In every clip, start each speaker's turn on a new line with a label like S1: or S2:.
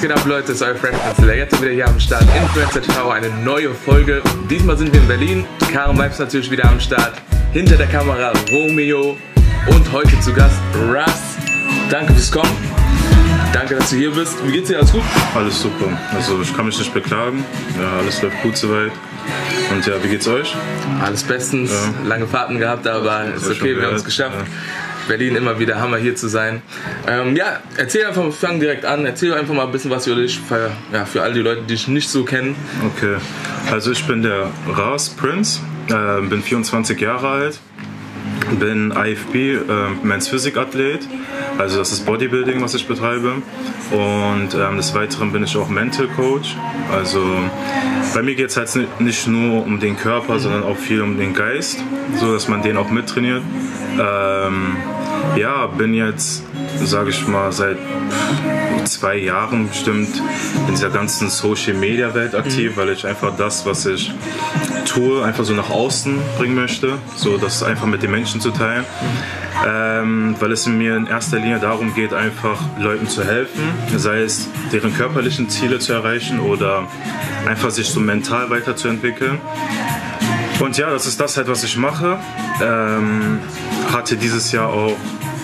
S1: Was geht ab, Leute? Das ist euer Fresh Pencil. Jetzt wieder hier am Start. Influencer TV, eine neue Folge. Diesmal sind wir in Berlin. Karen Vibes natürlich wieder am Start. Hinter der Kamera Romeo. Und heute zu Gast Russ. Danke fürs Kommen. Danke, dass du hier bist. Wie geht's dir? Alles gut?
S2: Alles super. Also ich kann mich nicht beklagen. Ja, alles läuft gut soweit. Und ja, wie geht's euch?
S1: Alles bestens. Ja. Lange Fahrten gehabt, aber ist okay, wir haben es geschafft. Ja. Berlin immer wieder Hammer hier zu sein. Ähm, ja, erzähl einfach, wir fangen direkt an. Erzähl einfach mal ein bisschen was über dich, für, ja, für all die Leute, die dich nicht so kennen.
S2: Okay, also ich bin der Ras Prince, äh, bin 24 Jahre alt, bin IFB, äh, Men's Physik Athlet. Also das ist Bodybuilding, was ich betreibe. Und ähm, des Weiteren bin ich auch Mental Coach. Also bei mir geht es halt nicht nur um den Körper, sondern auch viel um den Geist, so dass man den auch mittrainiert. Ähm, ja, bin jetzt, sage ich mal, seit zwei Jahren bestimmt in dieser ganzen Social Media Welt aktiv, mhm. weil ich einfach das, was ich tue, einfach so nach außen bringen möchte, so das einfach mit den Menschen zu teilen. Mhm. Ähm, weil es mir in erster Linie darum geht, einfach Leuten zu helfen, sei es deren körperlichen Ziele zu erreichen oder einfach sich so mental weiterzuentwickeln. Und ja, das ist das halt, was ich mache. Ähm, hatte dieses Jahr auch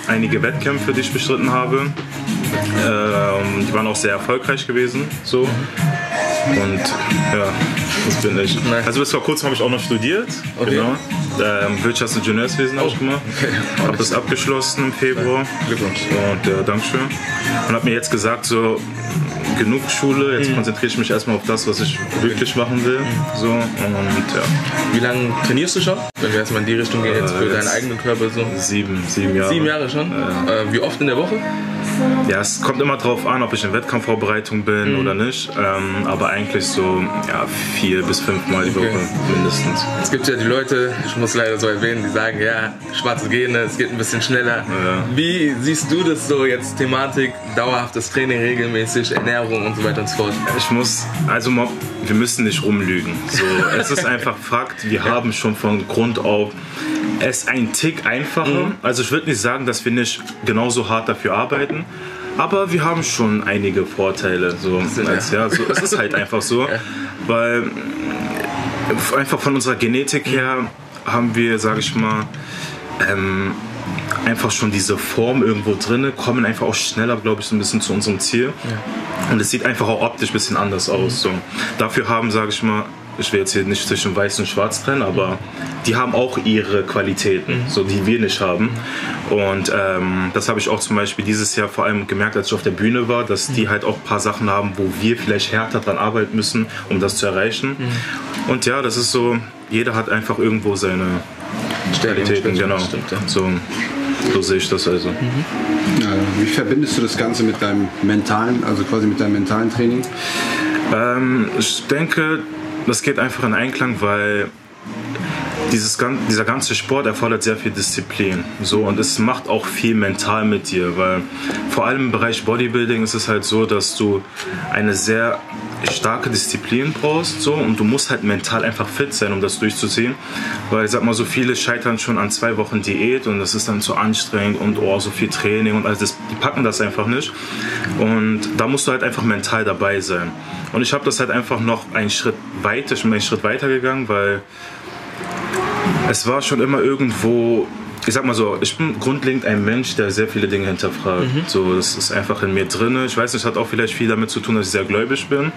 S2: einige Wettkämpfe, die ich bestritten habe. Ähm, die waren auch sehr erfolgreich gewesen. So. Und ja, das bin ich. Also bis vor kurzem habe ich auch noch studiert. Okay. Genau. Ähm, Wirtschafts- und Ingenieurswesen habe ich gemacht. Okay. Habe das abgeschlossen im Februar. Glückwunsch. Und ja, Dankeschön. Und habe mir jetzt gesagt, so genug Schule, jetzt mhm. konzentriere ich mich erstmal auf das, was ich wirklich machen will. Mhm. So, und ja.
S1: Wie lange trainierst du schon? Wenn wir erstmal in die Richtung gehen, jetzt für äh, deinen eigenen Körper so?
S2: Sieben, sieben Jahre.
S1: Sieben Jahre schon? Äh, wie oft in der Woche?
S2: Ja, es kommt immer drauf an, ob ich in Wettkampfvorbereitung bin mhm. oder nicht. Ähm, aber eigentlich so ja, vier bis fünf Mal die okay. Woche mindestens.
S1: Es gibt ja die Leute, ich muss leider so erwähnen, die sagen, ja, schwarze Gene, es geht ein bisschen schneller. Ja. Wie siehst du das so jetzt, Thematik, dauerhaftes Training regelmäßig, Ernährung und so weiter und so fort?
S2: Ich muss, also wir müssen nicht rumlügen. So, es ist einfach Fakt, wir haben schon von Grund auf es ein Tick einfacher. Mhm. Also ich würde nicht sagen, dass wir nicht genauso hart dafür arbeiten. Aber wir haben schon einige Vorteile. So, als, ja, so, es ist halt einfach so. Weil einfach von unserer Genetik her haben wir, sage ich mal, ähm, einfach schon diese Form irgendwo drin, kommen einfach auch schneller, glaube ich, so ein bisschen zu unserem Ziel. Ja. Und es sieht einfach auch optisch ein bisschen anders aus. So. Dafür haben, sage ich mal, ich will jetzt hier nicht zwischen weiß und schwarz trennen, aber die haben auch ihre Qualitäten, mhm. so die wir nicht haben. Und ähm, das habe ich auch zum Beispiel dieses Jahr vor allem gemerkt, als ich auf der Bühne war, dass die mhm. halt auch ein paar Sachen haben, wo wir vielleicht härter dran arbeiten müssen, um das zu erreichen. Mhm. Und ja, das ist so, jeder hat einfach irgendwo seine Qualitäten, genau. Stimmt, ja. So, so sehe ich das also.
S3: Mhm. Ja, wie verbindest du das Ganze mit deinem mentalen, also quasi mit deinem mentalen Training?
S2: Ähm, ich denke, das geht einfach in Einklang, weil dieses, dieser ganze Sport erfordert sehr viel Disziplin. So, und es macht auch viel mental mit dir, weil vor allem im Bereich Bodybuilding ist es halt so, dass du eine sehr starke Disziplin brauchst so, und du musst halt mental einfach fit sein, um das durchzuziehen. Weil ich sag mal, so viele scheitern schon an zwei Wochen Diät und das ist dann zu anstrengend und oh, so viel Training und alles, das, die packen das einfach nicht. Und da musst du halt einfach mental dabei sein. Und ich habe das halt einfach noch einen Schritt weiter, ich einen Schritt weiter gegangen, weil es war schon immer irgendwo, ich sag mal so, ich bin grundlegend ein Mensch, der sehr viele Dinge hinterfragt. Mhm. So, das ist einfach in mir drin. Ich weiß nicht, hat auch vielleicht viel damit zu tun, dass ich sehr gläubig bin mhm.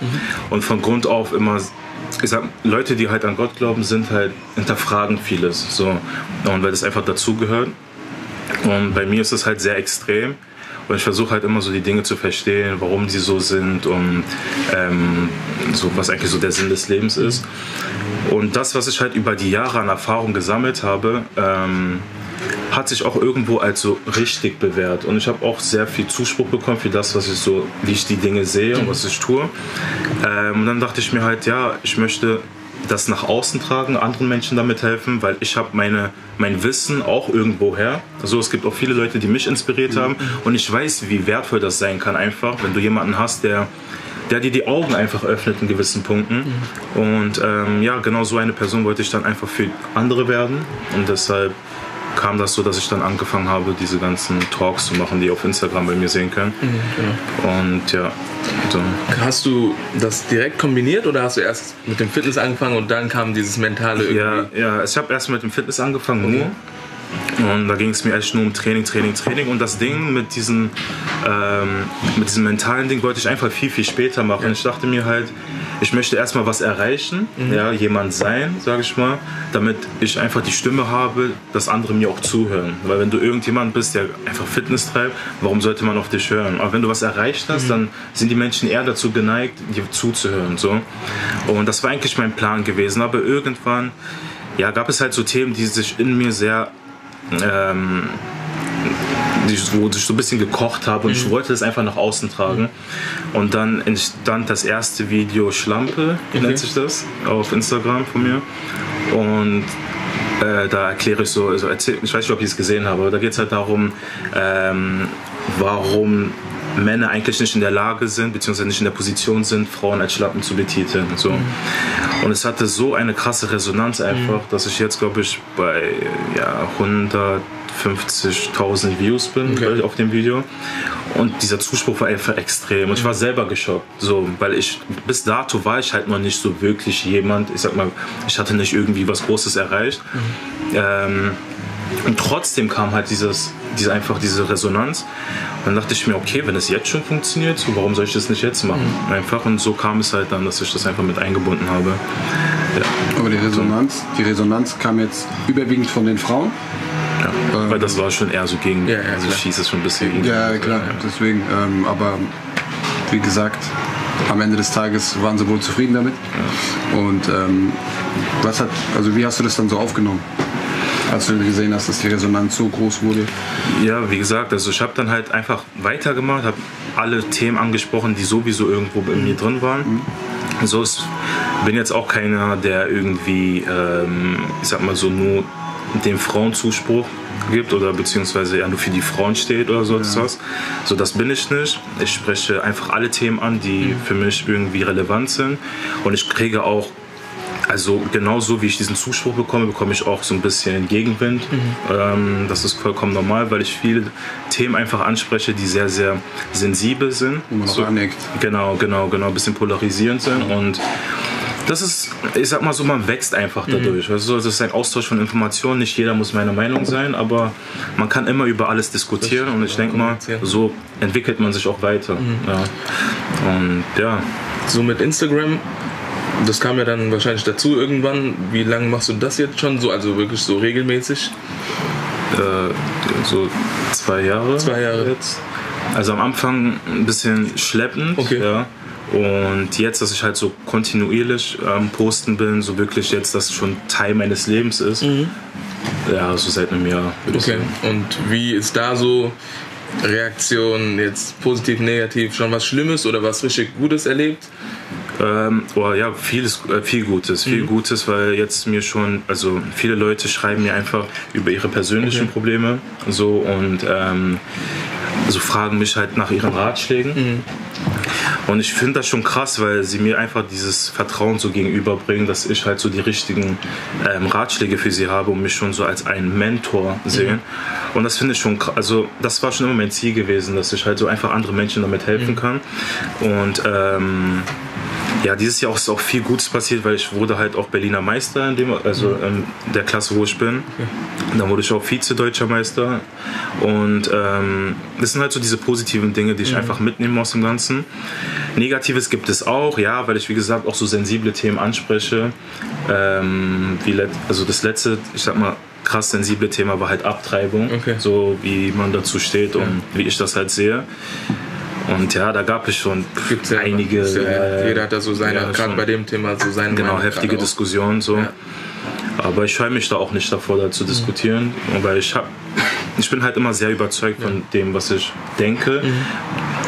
S2: und von Grund auf immer ich sag, Leute, die halt an Gott glauben, sind halt hinterfragen vieles. So. Und weil das einfach dazugehört. Und bei mir ist es halt sehr extrem. Und ich versuche halt immer so die Dinge zu verstehen, warum sie so sind und ähm, so, was eigentlich so der Sinn des Lebens ist. Und das, was ich halt über die Jahre an Erfahrung gesammelt habe, ähm, hat sich auch irgendwo als so richtig bewährt. Und ich habe auch sehr viel Zuspruch bekommen für das, was ich so, wie ich die Dinge sehe und was ich tue. Ähm, und dann dachte ich mir halt, ja, ich möchte das nach außen tragen, anderen Menschen damit helfen, weil ich habe meine mein Wissen auch irgendwo her. Also es gibt auch viele Leute, die mich inspiriert haben und ich weiß, wie wertvoll das sein kann einfach, wenn du jemanden hast, der der dir die Augen einfach öffnet in gewissen Punkten. Und ähm, ja, genau so eine Person wollte ich dann einfach für andere werden und deshalb kam das so, dass ich dann angefangen habe, diese ganzen Talks zu machen, die ihr auf Instagram bei mir sehen können.
S1: genau.
S2: Und ja, so.
S1: Hast du das direkt kombiniert oder hast du erst mit dem Fitness angefangen und dann kam dieses mentale
S2: Ja,
S1: irgendwie?
S2: ja, ich habe erst mit dem Fitness angefangen, nur. Und da ging es mir echt nur um Training, Training, Training. Und das Ding mit, diesen, ähm, mit diesem mentalen Ding wollte ich einfach viel, viel später machen. Ich dachte mir halt, ich möchte erstmal was erreichen, ja, jemand sein, sage ich mal, damit ich einfach die Stimme habe, dass andere mir auch zuhören. Weil wenn du irgendjemand bist, der einfach Fitness treibt, warum sollte man auf dich hören? Aber wenn du was erreicht hast, dann sind die Menschen eher dazu geneigt, dir zuzuhören. So. Und das war eigentlich mein Plan gewesen. Aber irgendwann ja, gab es halt so Themen, die sich in mir sehr ähm, die, wo ich so ein bisschen gekocht habe und ich wollte es einfach nach außen tragen. Und dann entstand das erste Video Schlampe, nennt sich das, auf Instagram von mir. Und äh, da erkläre ich so, also erzähl, ich weiß nicht, ob ich es gesehen habe, aber da geht es halt darum, ähm, warum Männer eigentlich nicht in der Lage sind, beziehungsweise nicht in der Position sind, Frauen als Schlappen zu betiteln. So. Und es hatte so eine krasse Resonanz einfach, dass ich jetzt, glaube ich, bei ja, 150.000 Views bin
S1: Okay.
S2: auf dem Video. Und dieser Zuspruch war einfach extrem. Und ich war selber geschockt. So, weil ich, bis dato war ich halt noch nicht so wirklich jemand, ich sag mal, ich hatte nicht irgendwie was Großes erreicht. Ähm, und trotzdem kam halt dieses, diese, einfach diese Resonanz. Dann dachte ich mir, okay, wenn es jetzt schon funktioniert, so, warum soll ich das nicht jetzt machen? Einfach. Und so kam es halt dann, dass ich das einfach mit eingebunden habe. Ja,
S3: Aber die Resonanz, die Resonanz kam jetzt überwiegend von den Frauen.
S2: ja. Weil das war schon eher so gegen,
S1: Ja, ja,
S2: also
S1: klar.
S2: ich schieße es schon ein bisschen gegen.
S3: Ja, klar, deswegen. Ähm, aber wie gesagt, am Ende des Tages waren sie wohl zufrieden damit. Und ähm, was hat, also wie hast du das dann so aufgenommen? Als du gesehen hast, dass die Resonanz so groß wurde.
S2: Ja, wie gesagt, also ich habe dann halt einfach weitergemacht, habe alle Themen angesprochen, die sowieso irgendwo bei mir drin waren. So ist, bin jetzt auch keiner, der irgendwie, ähm, ich sag mal so, nur dem Frauenzuspruch gibt oder beziehungsweise ja nur für die Frauen steht oder so etwas. So, das bin ich nicht. Ich spreche einfach alle Themen an, die für mich irgendwie relevant sind. Und ich kriege auch also genauso wie ich diesen Zuspruch bekomme, bekomme ich auch so ein bisschen Gegenwind. Ähm, das ist vollkommen normal, weil ich viele Themen einfach anspreche, die sehr, sehr sensibel sind.
S3: Wo man
S2: so,
S3: aneckt.
S2: Genau, genau, genau, ein bisschen polarisierend sind und das ist, ich sag mal so, man wächst einfach dadurch. Also das ist ein Austausch von Informationen. Nicht jeder muss meiner Meinung sein, aber man kann immer über alles diskutieren und ich denke mal, so entwickelt man sich auch weiter. Ja. Und ja,
S1: So mit Instagram, das kam ja dann wahrscheinlich dazu irgendwann. Wie lange machst du das jetzt schon? So, also wirklich so regelmäßig?
S2: äh, so zwei Jahre.
S1: Zwei Jahre.
S2: jetzt. Also am Anfang ein bisschen schleppend.
S1: Okay.
S2: Ja. Und jetzt, dass ich halt so kontinuierlich am Posten bin, so wirklich jetzt, dass es schon Teil meines Lebens ist. Ja, so seit einem Jahr.
S1: Okay. Und wie ist da so Reaktion jetzt positiv, negativ? Schon was Schlimmes oder was richtig Gutes erlebt?
S2: Ähm, oh, ja, vieles, äh, viel Gutes, viel Gutes, weil jetzt mir schon, also viele Leute schreiben mir einfach über ihre persönlichen
S1: Okay.
S2: Probleme so und ähm, so fragen mich halt nach ihren Ratschlägen. Und ich finde das schon krass, weil sie mir einfach dieses Vertrauen so gegenüberbringen, dass ich halt so die richtigen ähm, Ratschläge für sie habe und mich schon so als einen Mentor sehen. Und das finde ich schon krass. Also das war schon immer mein Ziel gewesen, dass ich halt so einfach andere Menschen damit helfen kann. Und ähm, ja, dieses Jahr ist auch viel Gutes passiert, weil ich wurde halt auch Berliner Meister in dem, also in der Klasse, wo ich bin. Dann wurde ich auch Vize-Deutscher Meister. Und ähm, das sind halt so diese positiven Dinge, die ich einfach mitnehme aus dem Ganzen. Negatives gibt es auch, ja, weil ich wie gesagt auch so sensible Themen anspreche. Ähm, wie also das letzte, ich sag mal, krass sensible Thema war halt Abtreibung.
S1: Okay.
S2: So wie man dazu steht und wie ich das halt sehe. Und ja, da gab es schon
S1: Gibt's ja
S2: einige.
S1: ja,
S2: äh,
S1: jeder hat da so seine,
S2: ja,
S1: gerade bei dem Thema so seine
S2: Genau,
S1: Meinung
S2: heftige. Diskussionen so.
S1: Ja.
S2: Aber ich scheue mich da auch nicht davor, da zu diskutieren, weil ich hab, ich bin halt immer sehr überzeugt von dem, was ich denke,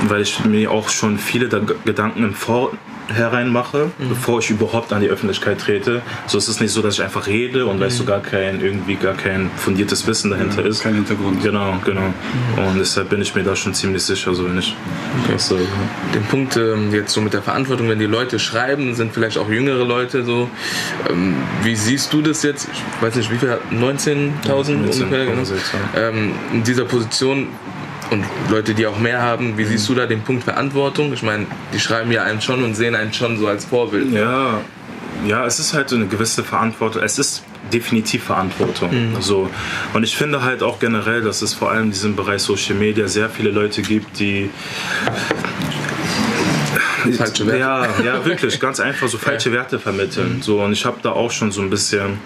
S2: weil ich mir auch schon viele da Gedanken im, Vor, hereinmache, mhm. bevor ich überhaupt an die Öffentlichkeit trete. So ist es nicht so, dass ich einfach rede und mhm. weißt du gar kein irgendwie gar kein fundiertes Wissen dahinter ja, ist.
S3: Kein Hintergrund.
S2: Genau, genau. Mhm. Und deshalb bin ich mir da schon ziemlich sicher, so wenn ich okay. was sage.
S1: Den Punkt ähm, jetzt so mit der Verantwortung, wenn die Leute schreiben, sind vielleicht auch jüngere Leute so. Ähm, wie siehst du das jetzt? Ich weiß nicht, wie viel? 19.000 ungefähr? Genau. Ähm, in dieser Position und Leute, die auch mehr haben, wie siehst du da den Punkt Verantwortung? Ich meine, die schreiben ja einen schon und sehen einen schon so als Vorbild.
S2: Ja, ja, es ist halt so eine gewisse Verantwortung. Es ist definitiv Verantwortung. Mhm. So. Und ich finde halt auch generell, dass es vor allem in diesem Bereich Social Media sehr viele Leute gibt, die
S1: falsche Werte.
S2: Ja, ja, wirklich, ganz einfach so falsche ja. Werte vermitteln. So, und ich habe da auch schon so ein bisschen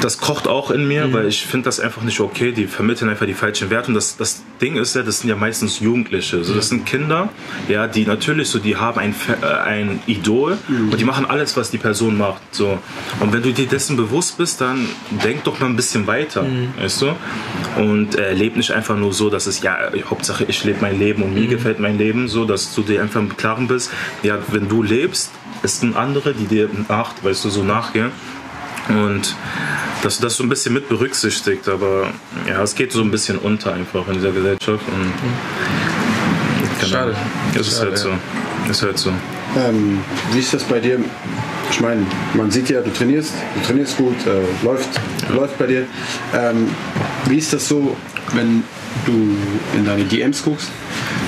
S2: das kocht auch in mir, mhm. weil ich finde das einfach nicht okay. Die vermitteln einfach die falschen Werte. Und das, das Ding ist ja, das sind ja meistens Jugendliche. So, das sind Kinder, ja, die natürlich so, die haben ein, äh, ein Idol mhm. und die machen alles, was die Person macht. So. Und wenn du dir dessen bewusst bist, dann denk doch mal ein bisschen weiter, mhm. weißt du? Und äh, leb nicht einfach nur so, dass es, ja, Hauptsache ich lebe mein Leben und mir mhm. gefällt mein Leben, so, dass du dir einfach im Klaren bist, ja, wenn du lebst, es sind andere, die dir nach, weißt du, so nachgehen. Und dass du das so ein bisschen mit berücksichtigt, aber ja, es geht so ein bisschen unter einfach in dieser Gesellschaft. Und,
S1: genau, Schade.
S2: Es ist halt so. Ist halt so.
S3: Ähm, wie ist das bei dir? Ich meine, man sieht ja, du trainierst, du trainierst gut, äh, läuft, ja. läuft bei dir. Ähm, wie ist das so, wenn du in deine DMs guckst,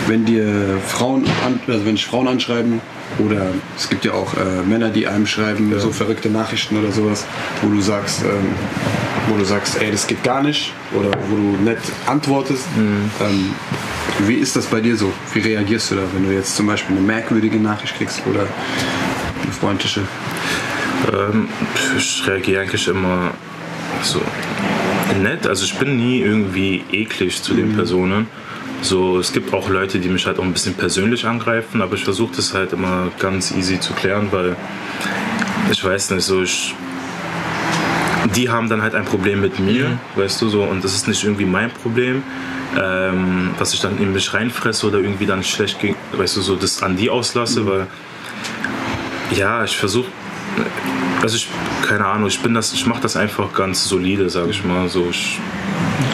S3: wenn dir Frauen, an, also wenn dich Frauen anschreiben, oder es gibt ja auch äh, Männer, die einem schreiben, ja. so verrückte Nachrichten oder sowas, wo du sagst, ähm, wo du sagst, ey, das geht gar nicht, oder wo du nett antwortest. Mhm. Ähm, wie ist das bei dir so? Wie reagierst du da, wenn du jetzt zum Beispiel eine merkwürdige Nachricht kriegst oder eine freundliche?
S2: Ähm, ich reagiere eigentlich immer so nett. Also ich bin nie irgendwie eklig zu den mhm. Personen. So, es gibt auch Leute, die mich halt auch ein bisschen persönlich angreifen, aber ich versuche das halt immer ganz easy zu klären, weil ich weiß nicht, so ich. Die haben dann halt ein Problem mit mir, mhm. weißt du so, und das ist nicht irgendwie mein Problem, ähm, was ich dann in mich reinfresse oder irgendwie dann schlecht, weißt du, so das an die auslasse, mhm. weil ja, ich versuche also ich, keine Ahnung, ich bin das, ich mache das einfach ganz solide, sage ich mal. So, ich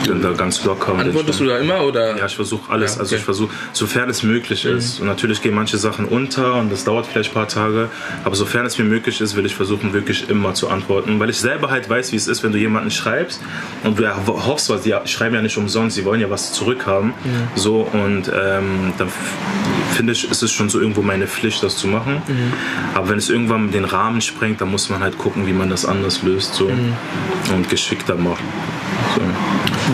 S2: da ganz locker.
S1: Antwortest du da immer oder?
S2: Ja, ich versuche alles. Ja, also okay. Also ich versuche, sofern es möglich mhm. ist. Und natürlich gehen manche Sachen unter und das dauert vielleicht ein paar Tage. Aber sofern es mir möglich ist, will ich versuchen, wirklich immer zu antworten. Weil ich selber halt weiß, wie es ist, wenn du jemanden schreibst und du hoffst, was die schreiben ja nicht umsonst, sie wollen ja was zurückhaben. Mhm. So und ähm, dann finde ich, ist es schon so irgendwo meine Pflicht, das zu machen. Mhm. Aber wenn es irgendwann den Rahmen sprengt, dann muss man halt gucken, wie man das anders löst so mhm. und geschickter macht. So.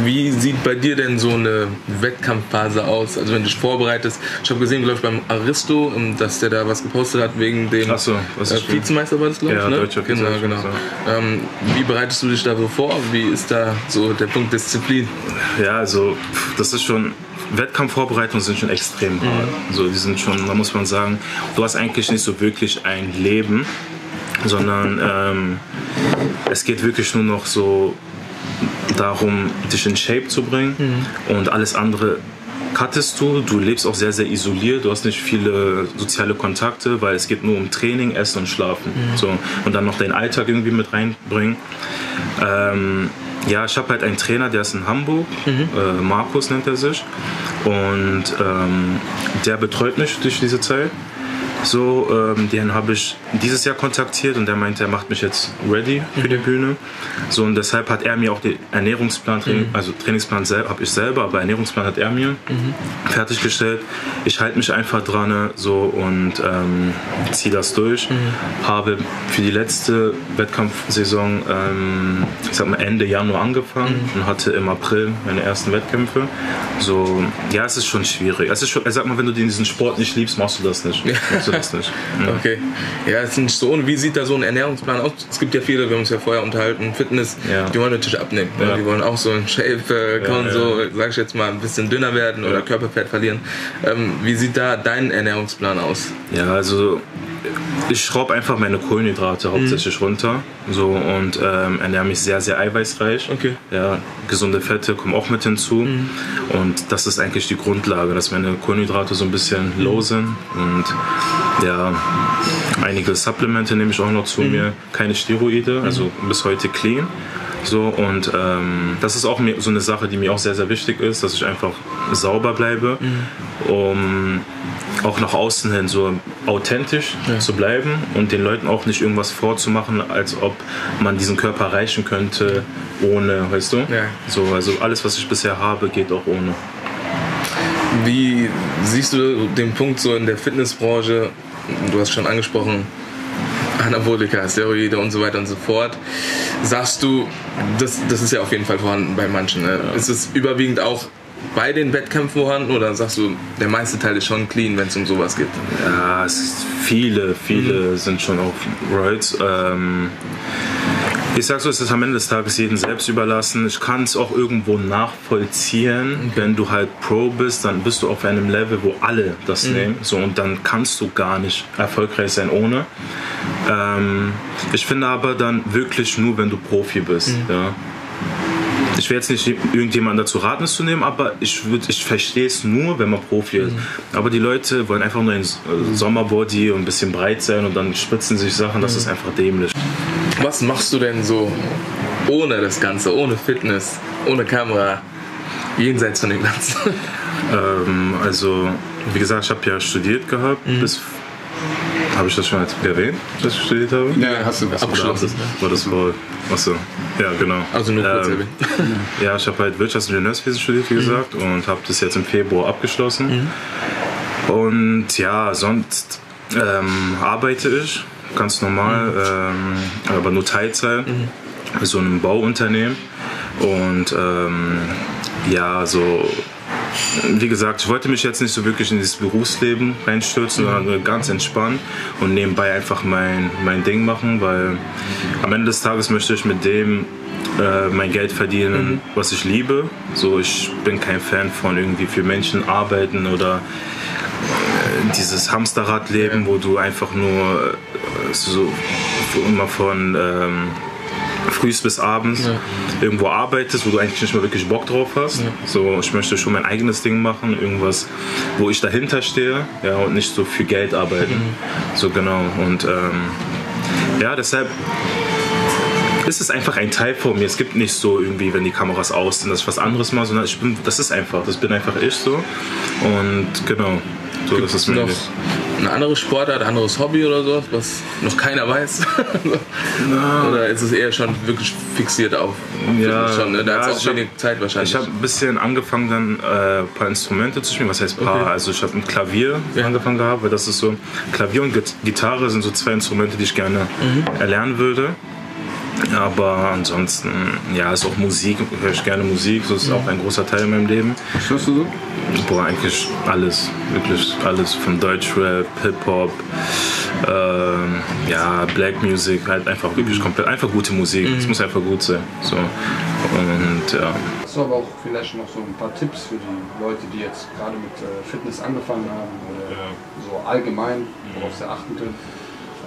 S1: Wie sieht bei dir denn so eine Wettkampfphase aus? Also wenn du dich vorbereitest, ich habe gesehen, glaube ich, beim Aristo, ähm, dass der da was gepostet hat wegen dem
S2: so,
S1: äh, Vizemeister war das, glaube
S2: ich,
S1: ja,
S2: ne? Deutscher
S1: genau, genau. Ähm, wie bereitest du dich da so vor? Wie ist da so der Punkt Disziplin?
S2: Ja, also das ist schon Wettkampfvorbereitungen sind schon extrem hart. Mhm. So, die sind schon, da muss man sagen, du hast eigentlich nicht so wirklich ein Leben, sondern ähm, es geht wirklich nur noch so darum, dich in Shape zu bringen mhm. und alles andere cuttest du. Du lebst auch sehr, sehr isoliert. Du hast nicht viele soziale Kontakte, weil es geht nur um Training, Essen und Schlafen. Mhm. So. Und dann noch deinen Alltag irgendwie mit reinbringen. Ähm, ja, ich habe halt einen Trainer, der ist in Hamburg. Mhm. Äh, Markus nennt er sich. Und ähm, der betreut mich durch diese Zeit. So, ähm, den habe ich dieses Jahr kontaktiert und der meinte, er macht mich jetzt ready für mhm. die Bühne. So und deshalb hat er mir auch den Ernährungsplan, mhm. also Trainingsplan habe ich selber, aber Ernährungsplan hat er mir mhm. fertiggestellt. Ich halte mich einfach dran so und ähm, ziehe das durch. Mhm. Habe für die letzte Wettkampfsaison, ähm, ich sag mal Ende Januar angefangen mhm. und hatte im April meine ersten Wettkämpfe. So, ja, es ist schon schwierig. Es ist schon, sag mal, wenn du diesen Sport nicht liebst, machst du das nicht. Machst du das nicht.
S1: Ja. Okay. Ja, es ist nicht so. Wie sieht da so ein Ernährungsplan aus? Es gibt ja viele, wir haben uns ja vorher unterhalten, Fitness, ja. die wollen natürlich abnehmen. Ne? Ja. Die wollen auch so ein Shape, äh, ja, so, sag ich jetzt mal, ein bisschen dünner werden oder Körperfett verlieren. Ähm, wie sieht da dein Ernährungsplan aus?
S2: Ja, also ich schraube einfach meine Kohlenhydrate hauptsächlich runter so und ähm, ernähre mich sehr, sehr eiweißreich.
S1: Okay.
S2: Ja, gesunde Fette kommen auch mit hinzu. Und das ist eigentlich die Grundlage, dass meine Kohlenhydrate so ein bisschen low sind. Und ja, einige Supplemente nehme ich auch noch zu mir. Keine Steroide, also bis heute clean. So, und ähm, das ist auch mir, so eine Sache, die mir auch sehr, sehr wichtig ist, dass ich einfach sauber bleibe, um auch nach außen hin so authentisch zu bleiben und den Leuten auch nicht irgendwas vorzumachen, als ob man diesen Körper erreichen könnte ohne, weißt du?
S1: Ja.
S2: So, also alles, was ich bisher habe, geht auch ohne.
S1: Wie siehst du den Punkt so in der Fitnessbranche? Du hast schon angesprochen, Anabolika, Steroide und so weiter und so fort. Sagst du, das, das ist ja auf jeden Fall vorhanden bei manchen. Ne? Ist es überwiegend auch bei den Wettkämpfen vorhanden oder sagst du, der meiste Teil ist schon clean, wenn es um sowas geht?
S2: Ja, es ist viele, viele sind schon auf Roids. Ähm, ich sag so, es ist am Ende des Tages jedem selbst überlassen. Ich kann es auch irgendwo nachvollziehen. Wenn du halt Pro bist, dann bist du auf einem Level, wo alle das nehmen. So, und dann kannst du gar nicht erfolgreich sein ohne. Ähm, ich finde aber dann wirklich nur, wenn du Profi bist. Ja. Ich will jetzt nicht irgendjemanden dazu raten, es zu nehmen, aber ich, würd- ich verstehe es nur, wenn man Profi ist. Aber die Leute wollen einfach nur ein äh, Sommerbody und ein bisschen breit sein und dann spritzen sich Sachen, das ist einfach dämlich.
S1: Was machst du denn so ohne das Ganze, ohne Fitness, ohne Kamera, jenseits von dem Ganzen?
S2: Ähm, also, wie gesagt, ich habe ja studiert gehabt. Bis, habe ich das schon erwähnt, dass ich studiert habe?
S3: Ja, hast du was
S1: Abgeschlossen.
S2: War das vor. Achso, ja, genau.
S1: Also nur kurz
S2: Ähm,
S1: erwähnt.
S2: Ja, ich habe halt Wirtschafts- und Ingenieurswesen studiert, wie gesagt, und habe das jetzt im Februar abgeschlossen. Und ja, sonst ähm, arbeite ich ganz normal, ähm, aber nur Teilzeit, bei so einem Bauunternehmen. Und ähm, ja, so wie gesagt, ich wollte mich jetzt nicht so wirklich in dieses Berufsleben reinstürzen, sondern nur ganz entspannt und nebenbei einfach mein, mein Ding machen, weil am Ende des Tages möchte ich mit dem äh, mein Geld verdienen, was ich liebe. So, ich bin kein Fan von irgendwie für Menschen arbeiten oder äh, dieses Hamsterradleben, wo du einfach nur äh, so immer von ähm, frühs bis abends irgendwo arbeitest, wo du eigentlich nicht mehr wirklich Bock drauf hast. So, ich möchte schon mein eigenes Ding machen, irgendwas, wo ich dahinter stehe, ja, und nicht so für Geld arbeiten. So genau. Und ähm, ja, deshalb ist es einfach ein Teil von mir. Es gibt nicht so irgendwie, wenn die Kameras aus sind, dass ich was anderes mache, sondern ich bin, das ist einfach, das bin einfach ich so. Und genau, so das ist
S1: noch
S2: Ding.
S1: Eine andere Sportart, ein anderes Hobby oder so, was noch keiner weiß? oder ist es eher schon wirklich fixiert auf
S2: Ja,
S1: schon, ne? Da
S2: ja,
S1: hat
S2: also
S1: auch
S2: ich hab-
S1: wenig Zeit wahrscheinlich.
S2: Ich habe ein bisschen angefangen, dann äh, ein paar Instrumente zu spielen. Was heißt paar?
S1: Okay.
S2: Also ich habe mit Klavier
S1: Ja.
S2: angefangen gehabt, weil das ist so Klavier und Git- Gitarre sind so zwei Instrumente, die ich gerne
S1: Mhm.
S2: erlernen würde. Aber ansonsten, ja, ist auch Musik, höre ich gerne Musik, das ist
S1: Mhm.
S2: auch ein großer Teil in meinem Leben.
S3: Was hörst du so?
S2: Boah, eigentlich alles, wirklich alles, von Deutschrap, Hip-Hop, ähm, ja, Black Music, halt einfach wirklich komplett, einfach gute Musik, es muss einfach gut sein, so. Und ja,
S4: Hast du aber auch vielleicht noch so ein paar Tipps für die Leute, die jetzt gerade mit äh, Fitness angefangen haben oder so allgemein, worauf sie achten können?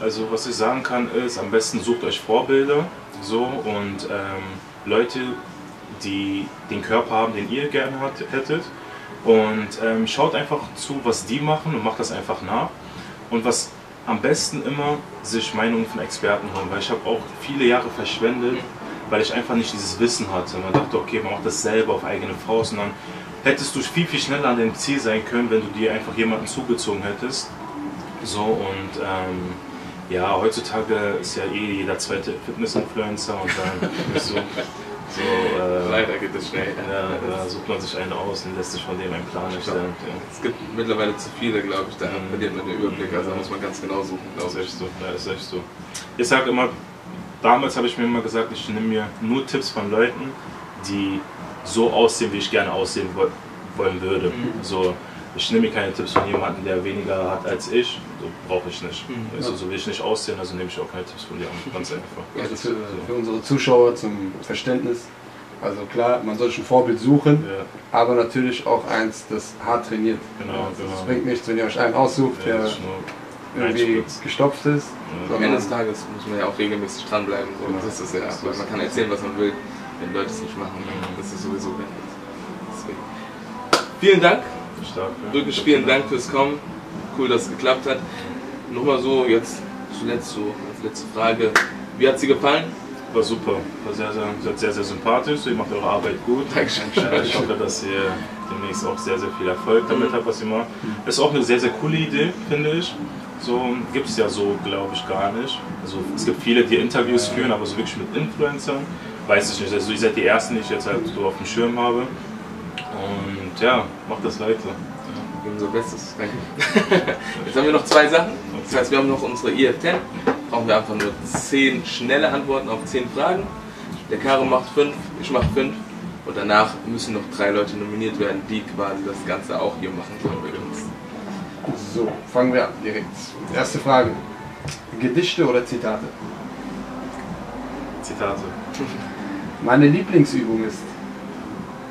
S2: Also was ich sagen kann ist, am besten sucht euch Vorbilder so und ähm, Leute, die den Körper haben, den ihr gerne hat, hättet und ähm, schaut einfach zu, was die machen und macht das einfach nach und was am besten immer sich Meinungen von Experten holen, weil ich habe auch viele Jahre verschwendet, weil ich einfach nicht dieses Wissen hatte. Man dachte, okay, man macht das selber auf eigene Faust und dann hättest du viel, viel schneller an dem Ziel sein können, wenn du dir einfach jemanden zugezogen hättest. So und ähm, ja, heutzutage ist ja eh jeder zweite Fitness-Influencer und dann ist so, so äh,
S1: Leider geht es schnell.
S2: ja, da sucht man sich einen aus und lässt sich von dem einen Plan erstellen. Ja.
S1: Es gibt mittlerweile zu viele, glaube ich, da verliert man den Überblick. Also da muss man ganz genau suchen,
S2: Das ist
S1: glaube ich.
S2: echt so. Ja, das ist echt so. Ich sage immer, damals habe ich mir immer gesagt, ich nehme mir nur Tipps von Leuten, die so aussehen, wie ich gerne aussehen woll- wollen würde. So, ich nehme mir keine Tipps von jemandem, der weniger hat als ich. So brauche ich nicht. Also, so will ich nicht aussehen, also nehme ich auch keine Tipps von dir an. Ganz einfach.
S4: Also für, für unsere Zuschauer zum Verständnis. Also klar, man soll sich ein Vorbild suchen,
S2: Ja.
S4: aber natürlich auch eins, das hart trainiert.
S2: Genau,
S4: also
S2: genau.
S4: Es bringt nichts, wenn ihr euch einen aussucht,
S2: Ja,
S4: der
S2: das
S4: irgendwie gestopft ist.
S1: So, am Ende des Tages muss man ja auch regelmäßig dranbleiben. So.
S4: Genau.
S1: Das ist ja, weil man kann erzählen, was man will. Wenn Leute es nicht machen, dann ist es sowieso. Deswegen. Vielen Dank.
S2: Stark, ja.
S1: Wirklich vielen Dank fürs Kommen. Cool, dass es geklappt hat. Nochmal so, jetzt zuletzt so als letzte Frage. Wie hat sie gefallen?
S2: War super. War sehr, sehr, seid sehr, sehr sympathisch. Ihr macht eure Arbeit gut.
S1: Dankeschön.
S2: Ich hoffe, dass ihr demnächst auch sehr, sehr viel Erfolg damit habt, was ihr macht. Ist auch eine sehr, sehr coole Idee, finde ich. So gibt es ja so, glaube ich, gar nicht. Also es gibt viele, die Interviews führen, aber so wirklich mit Influencern, weiß ich nicht. Also ihr seid die Ersten, die ich jetzt halt so auf dem Schirm habe. Ja, macht das weiter.
S1: Wir unser Bestes. Danke. Jetzt haben wir noch zwei Sachen. Das heißt, wir haben noch unsere IF10. Brauchen wir einfach nur 10 schnelle Antworten auf 10 Fragen. Der Caro macht 5, ich mache 5. Und danach müssen noch drei Leute nominiert werden, die quasi das Ganze auch hier machen sollen bei uns.
S4: So, fangen wir an direkt. Erste Frage. Gedichte oder Zitate?
S2: Zitate.
S4: Meine Lieblingsübung ist,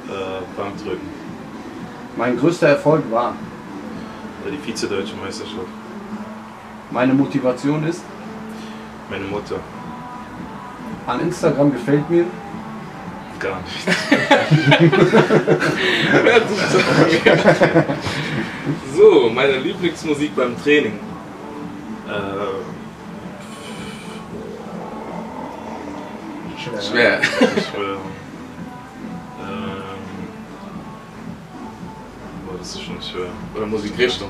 S2: Äh, Bankdrücken.
S4: Mein größter Erfolg war,
S2: Die Vize-Deutsche Meisterschaft.
S4: meine Motivation ist,
S2: Meine Mutter.
S4: an Instagram gefällt mir,
S2: Gar nicht.
S1: So, meine Lieblingsmusik beim Training.
S2: Äh,
S1: Schwer.
S2: ich das ist schon schwer.
S1: Oder Musikrichtung.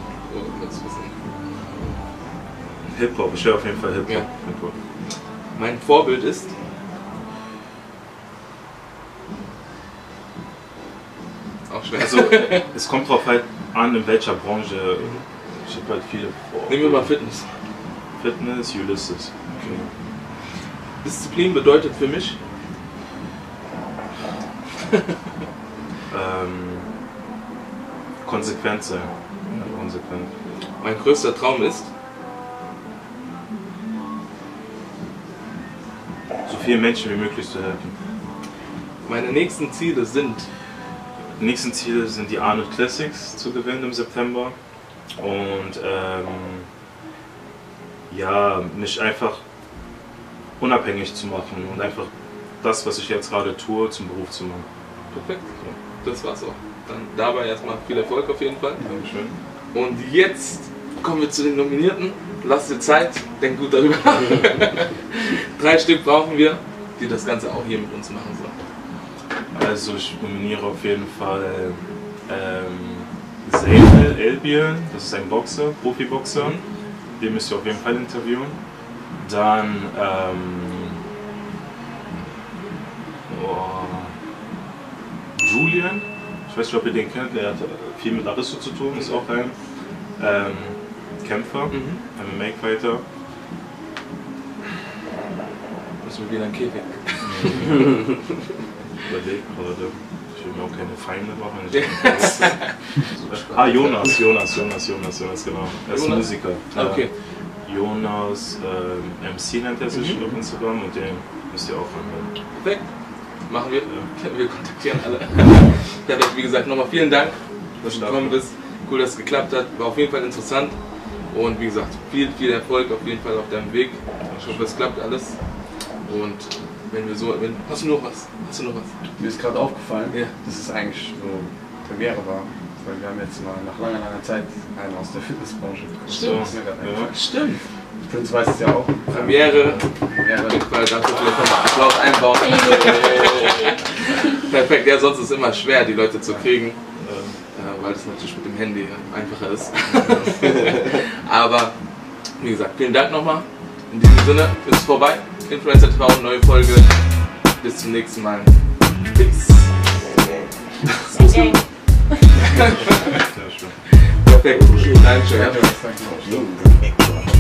S1: Willst du wissen.
S2: Hip-Hop, ich höre auf jeden Fall Hip-Hop.
S1: Ja.
S2: Hip-Hop.
S1: Mein Vorbild ist. Auch schwer.
S2: Also, es kommt drauf halt an, in welcher Branche. Ich habe halt viele vor.
S1: Nehmen wir mal Fitness.
S2: Fitness, Ulysses.
S1: Disziplin bedeutet für mich,
S2: Ähm, konsequent sein. Ja, konsequent.
S1: mein größter Traum ist,
S2: So vielen Menschen wie möglich zu helfen.
S1: meine nächsten Ziele sind,
S2: Die nächsten Ziele sind die Arnold Classics zu gewinnen im September. Und ähm, ja, mich einfach unabhängig zu machen und einfach das, was ich jetzt gerade tue, zum Beruf zu machen.
S1: perfekt, das war's auch. Dann dabei erstmal viel Erfolg auf jeden Fall.
S2: Dankeschön.
S1: Und jetzt kommen wir zu den Nominierten. Lasst dir Zeit, denk gut darüber nach. Drei Stück brauchen wir, die das Ganze auch hier mit uns machen sollen.
S2: Also ich nominiere auf jeden Fall ähm, Zayn Elbian, das ist ein Boxer, Profiboxer. Den müsst ihr auf jeden Fall interviewen. Dann ähm, oh, Julian, ich weiß nicht, ob ihr den kennt, der hat viel mit Aristo zu tun, ist auch ein ähm, Kämpfer,
S1: Mhm.
S2: MMA-Fighter.
S1: Müssen wir wieder einen Käfig.
S2: Überleg gerade. Ich will mir auch keine Feinde machen. Ich ah, Jonas, Jonas, Jonas, Jonas, Jonas, genau. Er ist
S1: Jonas?
S2: Musiker.
S1: Okay.
S2: Jonas ähm, MC nennt er sich auf Instagram und den müsst ihr auch anhören.
S1: Perfekt. Machen wir. Wir kontaktieren alle. Perfekt, wie gesagt, nochmal vielen Dank, dass du gekommen bist. Cool, dass es geklappt hat. War auf jeden Fall interessant. Und wie gesagt, viel, viel Erfolg auf jeden Fall auf deinem Weg. Ich hoffe, es klappt alles. Und wenn wir so. Wenn, hast du noch was? Hast du noch was?
S4: Mir ist gerade aufgefallen,
S1: Ja.
S4: dass es eigentlich so Premiere war. Weil wir haben jetzt mal nach langer, langer Zeit einen aus der Fitnessbranche.
S1: Stimmt.
S4: Das ist mir gerade
S2: Ja.
S1: Stimmt.
S4: Prinz weiß es ja auch.
S1: Premiere.
S4: Premiere.
S1: Auf jeden Fall, dafür vielleicht nochmal Applaus einbauen. Perfekt, ja, sonst ist es immer schwer, die Leute zu kriegen. Äh, weil das natürlich mit dem Handy einfacher ist. Aber wie gesagt, vielen Dank nochmal. In diesem Sinne ist es vorbei. Influencer TV, neue Folge. Bis zum nächsten Mal. Peace.
S2: Schön.
S1: Perfekt. Dankeschön.
S4: Ja, das ist eigentlich auch.